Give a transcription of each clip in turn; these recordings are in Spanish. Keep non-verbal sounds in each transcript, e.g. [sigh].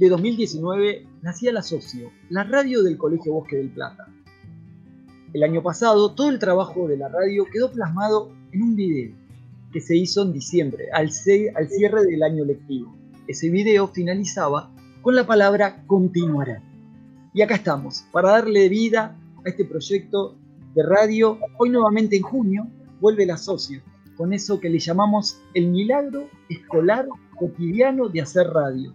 de 2019 nacía la Socio, la radio del Colegio Bosque del Plata. El año pasado todo el trabajo de la radio quedó plasmado en un video que se hizo en diciembre, al, cierre del año lectivo. Ese video finalizaba con la palabra continuará. Y acá estamos, para darle vida a este proyecto de radio. Hoy nuevamente en junio vuelve la socio, con eso que le llamamos el milagro escolar cotidiano de hacer radio.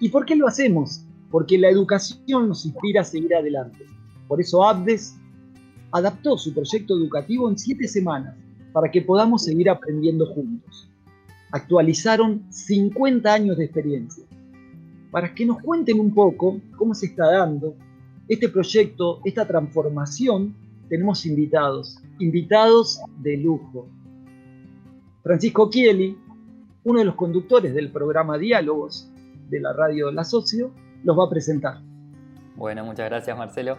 ¿Y por qué lo hacemos? Porque la educación nos inspira a seguir adelante. Por eso Abdes adaptó su proyecto educativo en siete semanas para que podamos seguir aprendiendo juntos. Actualizaron 50 años de experiencia. Para que nos cuenten un poco cómo se está dando este proyecto, esta transformación, tenemos invitados, invitados de lujo. Francisco Chieli, uno de los conductores del programa Diálogos de la radio La Socio, los va a presentar. Bueno, muchas gracias Marcelo.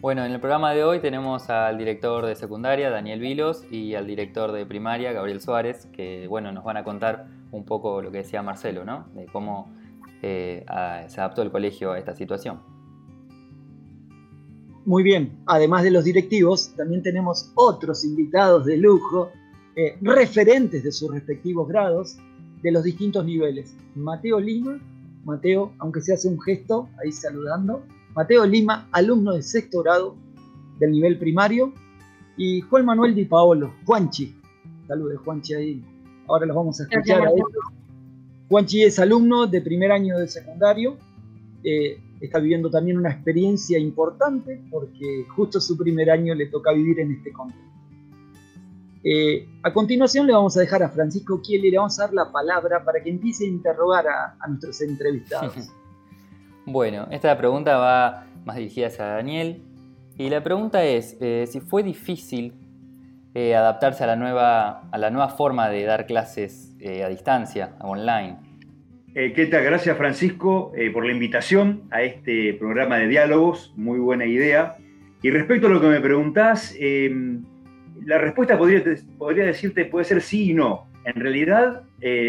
Bueno, en el programa de hoy tenemos al director de secundaria, Daniel Vilos, y al director de primaria, Gabriel Suárez, que bueno, nos van a contar un poco lo que decía Marcelo, ¿no? De cómo eh, se adaptó el colegio a esta situación. Muy bien, además de los directivos, también tenemos otros invitados de lujo, eh, referentes de sus respectivos grados, de los distintos niveles. Mateo Lima, Mateo, aunque se hace un gesto ahí saludando, Mateo Lima, alumno de sexto grado del nivel primario, y Juan Manuel Di Paolo, Juanchi. Saludos, Juanchi ahí. Ahora los vamos a escuchar a Juanchi es alumno de primer año de secundario. Eh, está viviendo también una experiencia importante porque justo su primer año le toca vivir en este contexto. Eh, a continuación le vamos a dejar a Francisco Kiel y le vamos a dar la palabra para que empiece a interrogar a, a nuestros entrevistados. [laughs] Bueno, esta pregunta va más dirigida hacia Daniel. Y la pregunta es eh, si fue difícil eh, adaptarse a la, nueva, a la nueva forma de dar clases eh, a distancia, online. ¿Qué tal? Gracias Francisco por la invitación a este programa de diálogos, muy buena idea. Y respecto a lo que me preguntás, la respuesta podría, podría decirte puede ser sí y no. En realidad,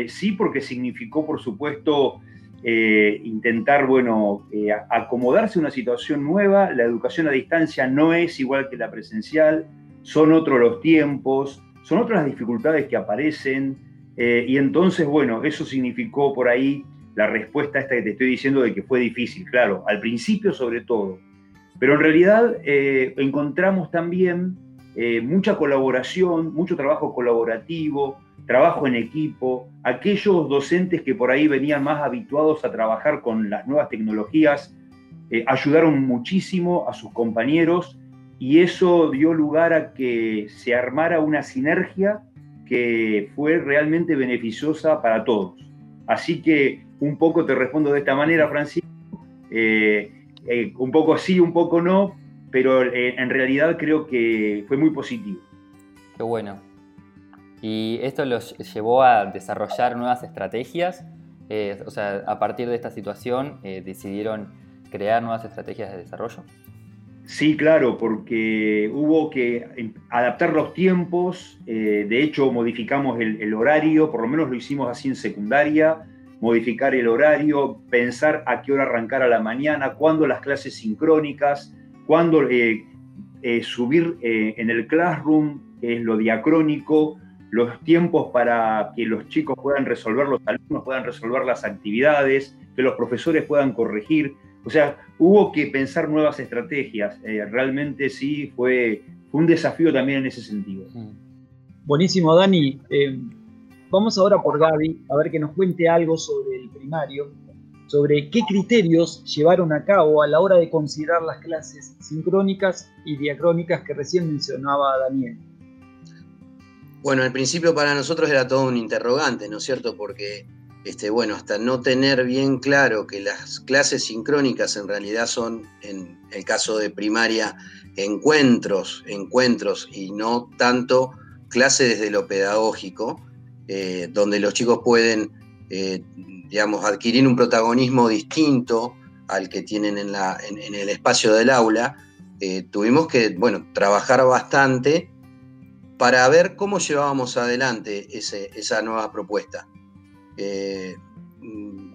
sí, porque significó, por supuesto, eh, intentar, bueno, eh, acomodarse a una situación nueva. La educación a distancia no es igual que la presencial, son otros los tiempos, son otras las dificultades que aparecen. Eh, y entonces, bueno, eso significó por ahí la respuesta esta que te estoy diciendo de que fue difícil, claro, al principio sobre todo. Pero en realidad encontramos también mucha colaboración, mucho trabajo colaborativo, trabajo en equipo, aquellos docentes que por ahí venían más habituados a trabajar con las nuevas tecnologías, eh, ayudaron muchísimo a sus compañeros y eso dio lugar a que se armara una sinergia que fue realmente beneficiosa para todos. Así que un poco te respondo de esta manera, Francisco, eh, eh, un poco sí, un poco no, pero en realidad creo que fue muy positivo. Qué bueno, y esto los llevó a desarrollar nuevas estrategias. Eh, o sea, a partir de esta situación eh, decidieron crear nuevas estrategias de desarrollo. Sí, claro, porque hubo que adaptar los tiempos, eh, de hecho modificamos el, horario, por lo menos lo hicimos así en secundaria, modificar el horario, pensar a qué hora arrancar a la mañana, cuándo las clases sincrónicas, cuándo subir en el classroom, es lo diacrónico, los tiempos para que los chicos puedan resolver, los alumnos puedan resolver las actividades, que los profesores puedan corregir. O sea, hubo que pensar nuevas estrategias. Eh, realmente sí fue, un desafío también en ese sentido. Mm. Buenísimo, Dani. Eh, vamos ahora por Gaby a ver que nos cuente algo sobre el primario, sobre qué criterios llevaron a cabo a la hora de considerar las clases sincrónicas y diacrónicas que recién mencionaba Daniel. Bueno, al principio para nosotros era todo un interrogante, ¿no es cierto? Porque, este, bueno, hasta no tener bien claro que las clases sincrónicas en realidad son, en el caso de primaria, encuentros, encuentros y no tanto clases desde lo pedagógico, eh, donde los chicos pueden, eh, digamos, adquirir un protagonismo distinto al que tienen en, la, en, el espacio del aula, eh, tuvimos que, bueno, trabajar bastante para ver cómo llevábamos adelante esa nueva propuesta. Eh,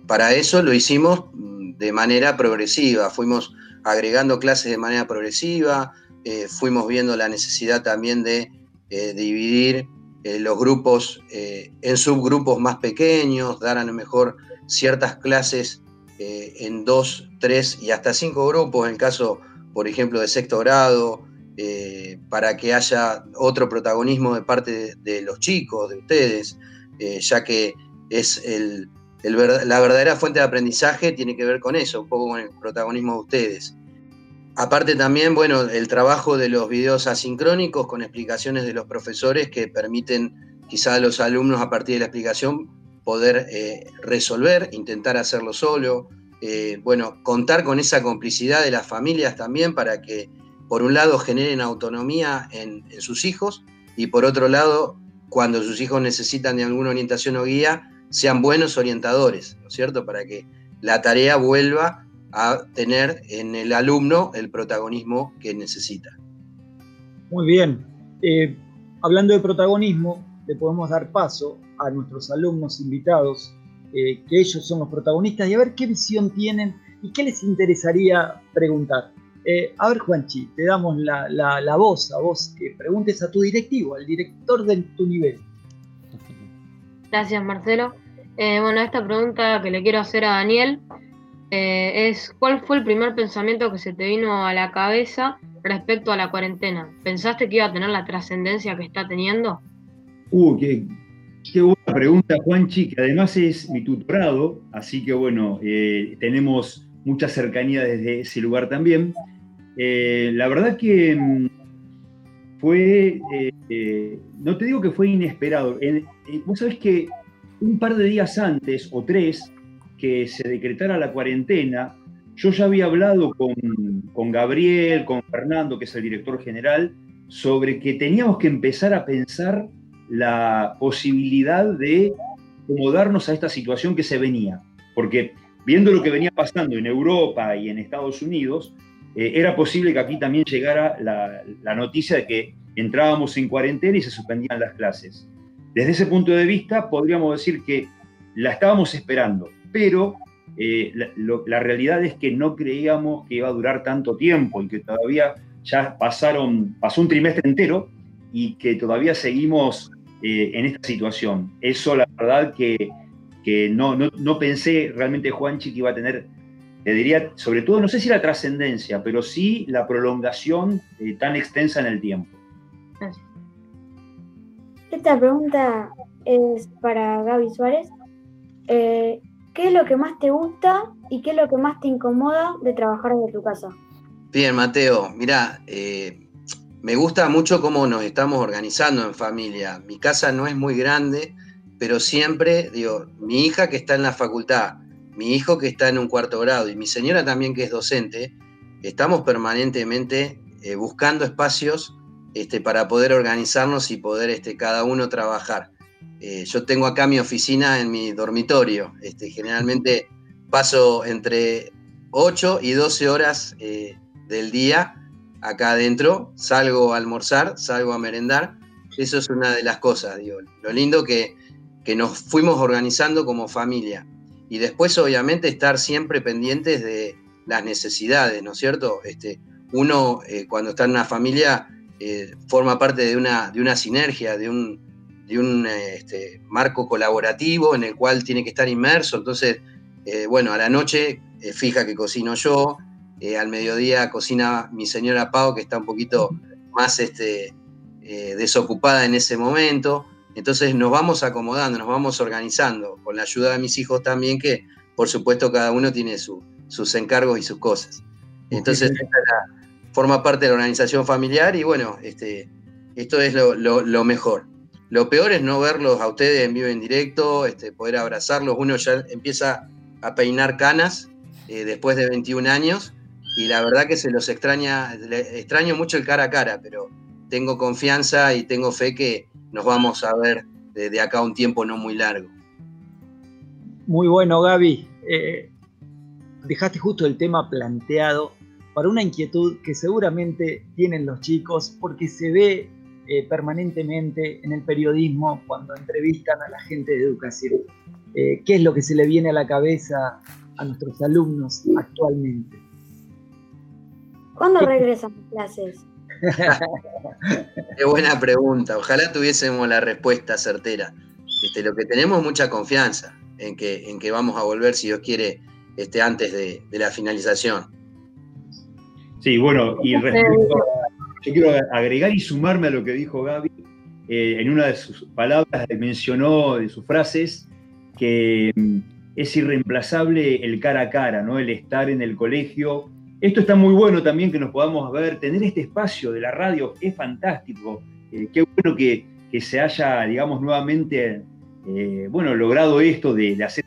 para eso lo hicimos mm, de manera progresiva. Fuimos agregando clases de manera progresiva, eh, fuimos viendo la necesidad también de dividir los grupos en subgrupos más pequeños, dar a lo mejor ciertas clases en dos, tres y hasta cinco grupos, en el caso, por ejemplo, de sexto grado, para que haya otro protagonismo de parte de, los chicos, de ustedes, ya que es la verdadera fuente de aprendizaje tiene que ver con eso, un poco con el protagonismo de ustedes. Aparte también, bueno, el trabajo de los videos asincrónicos con explicaciones de los profesores que permiten quizá a los alumnos a partir de la explicación poder eh, resolver, intentar hacerlo solo. Eh, bueno, contar con esa complicidad de las familias también para que, por un lado, generen autonomía en, sus hijos y por otro lado, cuando sus hijos necesitan de alguna orientación o guía, sean buenos orientadores, ¿no es cierto? Para que la tarea vuelva a tener en el alumno el protagonismo que necesita. Muy bien. Eh, hablando de protagonismo, le podemos dar paso a nuestros alumnos invitados, eh, que ellos son los protagonistas, y a ver qué visión tienen y qué les interesaría preguntar. Eh, a ver, Juanchi, te damos la, la, voz, a vos que preguntes a tu directivo, al director de tu nivel. Gracias, Marcelo. bueno, esta pregunta que le quiero hacer a Daniel eh, es ¿cuál fue el primer pensamiento que se te vino a la cabeza respecto a la cuarentena? ¿Pensaste que iba a tener la trascendencia que está teniendo? Uh, qué, buena pregunta, Juanchi, que además es mi tutorado, así que bueno, eh, tenemos mucha cercanía desde ese lugar también. Eh, la verdad que mm, fue, no te digo que fue inesperado, vos sabés que un par de días antes o tres, que se decretara la cuarentena, yo ya había hablado con, con, Gabriel, con Fernando, que es el director general, sobre que teníamos que empezar a pensar la posibilidad de acomodarnos a esta situación que se venía. Porque viendo lo que venía pasando en Europa y en Estados Unidos, eh, era posible que aquí también llegara la, la noticia de que entrábamos en cuarentena y se suspendían las clases. Desde ese punto de vista, podríamos decir que la estábamos esperando, pero eh, la, realidad es que no creíamos que iba a durar tanto tiempo y que todavía ya pasaron, pasó un trimestre entero y que todavía seguimos eh, en esta situación. Eso la verdad que, no, no, pensé realmente Juanchi que iba a tener, te diría, sobre todo, no sé si la trascendencia, pero sí la prolongación eh, tan extensa en el tiempo. Esta pregunta es para Gaby Suárez. ¿Qué es lo que más te gusta y qué es lo que más te incomoda de trabajar desde tu casa? Bien, Mateo, mira, eh, me gusta mucho cómo nos estamos organizando en familia. Mi casa no es muy grande, pero siempre, digo, mi hija que está en la facultad, mi hijo que está en un cuarto grado y mi señora también que es docente, estamos permanentemente eh, buscando espacios este, para poder organizarnos y poder este, cada uno trabajar. Eh, yo tengo acá mi oficina en mi dormitorio. Este, generalmente paso entre 8 y 12 horas eh, del día acá adentro. Salgo a almorzar, salgo a merendar. Eso es una de las cosas, digo. Lo lindo que, que nos fuimos organizando como familia. Y después, obviamente, estar siempre pendientes de las necesidades, ¿no es cierto? Este, uno, eh, cuando está en una familia, forma parte de una, de una sinergia, de un, de un este, marco colaborativo en el cual tiene que estar inmerso. Entonces, eh, bueno, a la noche eh, fija que cocino yo, eh, al mediodía cocina mi señora Pau, que está un poquito más este, desocupada en ese momento. Entonces nos vamos acomodando, nos vamos organizando, con la ayuda de mis hijos también, que por supuesto cada uno tiene sus encargos y sus cosas. Entonces, forma parte de la organización familiar y bueno, este, esto es lo mejor. Lo peor es no verlos a ustedes en vivo en directo, este, poder abrazarlos. Uno ya empieza a peinar canas eh, después de 21 años y la verdad que se los extraña, extraño mucho el cara a cara, pero tengo confianza y tengo fe que nos vamos a ver de, acá un tiempo no muy largo. Muy bueno, Gaby. Eh, dejaste justo el tema planteado para una inquietud que seguramente tienen los chicos porque se ve eh, permanentemente en el periodismo cuando entrevistan a la gente de educación. Eh, ¿Qué es lo que se le viene a la cabeza a nuestros alumnos actualmente? ¿Cuándo regresan las clases? [laughs] Qué buena pregunta. Ojalá tuviésemos la respuesta certera. Este, lo que tenemos es mucha confianza en que, en que vamos a volver, si Dios quiere, este, antes de, la finalización. Sí, bueno, y respecto yo quiero agregar y sumarme a lo que dijo Gaby. Eh, en una de sus palabras mencionó de sus frases que mm, es irreemplazable el cara a cara, ¿no? el estar en el colegio. Esto está muy bueno también que nos podamos ver, tener este espacio de la radio es fantástico. Eh, qué bueno que, se haya, digamos, nuevamente, eh, bueno, logrado esto de, hacer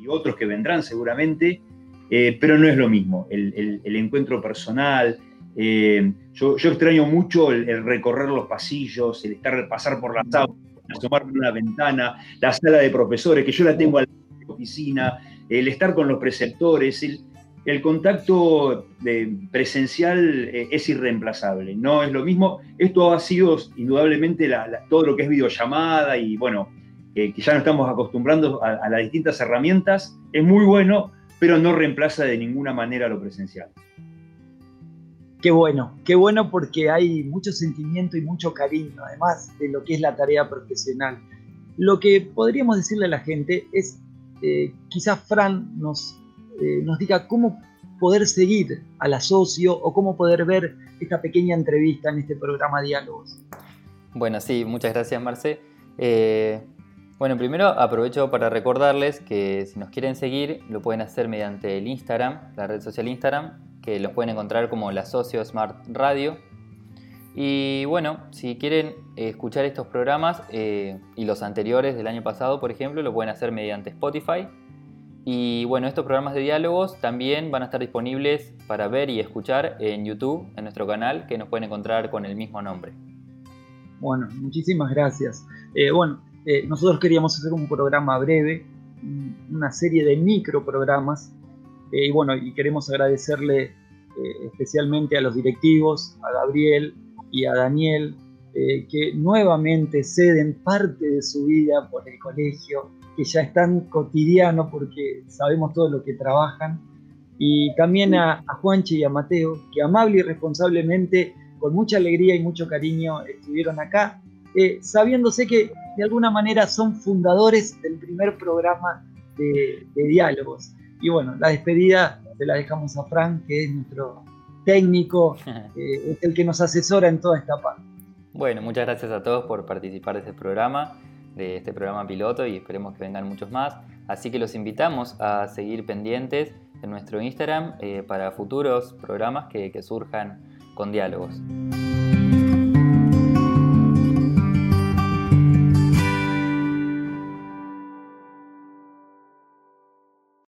y otros que vendrán seguramente, pero no es lo mismo. El, el encuentro personal, eh, yo, extraño mucho el, recorrer los pasillos, el estar, pasar por las aulas, asomarme una ventana, la sala de profesores, que yo la tengo a la oficina, el estar con los preceptores, el, contacto presencial eh, es irreemplazable, no es lo mismo. Esto ha sido indudablemente todo lo que es videollamada y bueno, que ya no estamos acostumbrando a las distintas herramientas, es muy bueno, pero no reemplaza de ninguna manera lo presencial. Qué bueno, qué bueno porque hay mucho sentimiento y mucho cariño, además de lo que es la tarea profesional. Lo que podríamos decirle a la gente es, eh, quizás Fran nos, eh, nos diga cómo poder seguir a la socio o cómo poder ver esta pequeña entrevista en este programa Diálogos. Bueno, sí, muchas gracias Marce. Eh, bueno, primero aprovecho para recordarles que si nos quieren seguir lo pueden hacer mediante el Instagram, la red social Instagram, que los pueden encontrar como la Socio Smart Radio. Y bueno, si quieren escuchar estos programas eh, y los anteriores del año pasado, por ejemplo, lo pueden hacer mediante Spotify. Y bueno, estos programas de diálogos también van a estar disponibles para ver y escuchar en YouTube, en nuestro canal, que nos pueden encontrar con el mismo nombre. Bueno, muchísimas gracias. Eh, bueno, eh, nosotros queríamos hacer un programa breve, una serie de micro programas eh, y bueno, y queremos agradecerle eh, especialmente a los directivos, a Gabriel y a Daniel, eh, que nuevamente ceden parte de su vida por el colegio, que ya es tan cotidiano porque sabemos todo lo que trabajan. Y también a, a Juanche y a Mateo, que amable y responsablemente, con mucha alegría y mucho cariño, estuvieron acá, sabiéndose que de alguna manera son fundadores del primer programa de, de diálogos. Y bueno, la despedida se la dejamos a Frank, que es nuestro técnico, [laughs] eh, es el que nos asesora en toda esta parte. Bueno, muchas gracias a todos por participar de este programa, de este programa piloto y esperemos que vengan muchos más. Así que los invitamos a seguir pendientes en nuestro Instagram eh, para futuros programas que surjan con diálogos.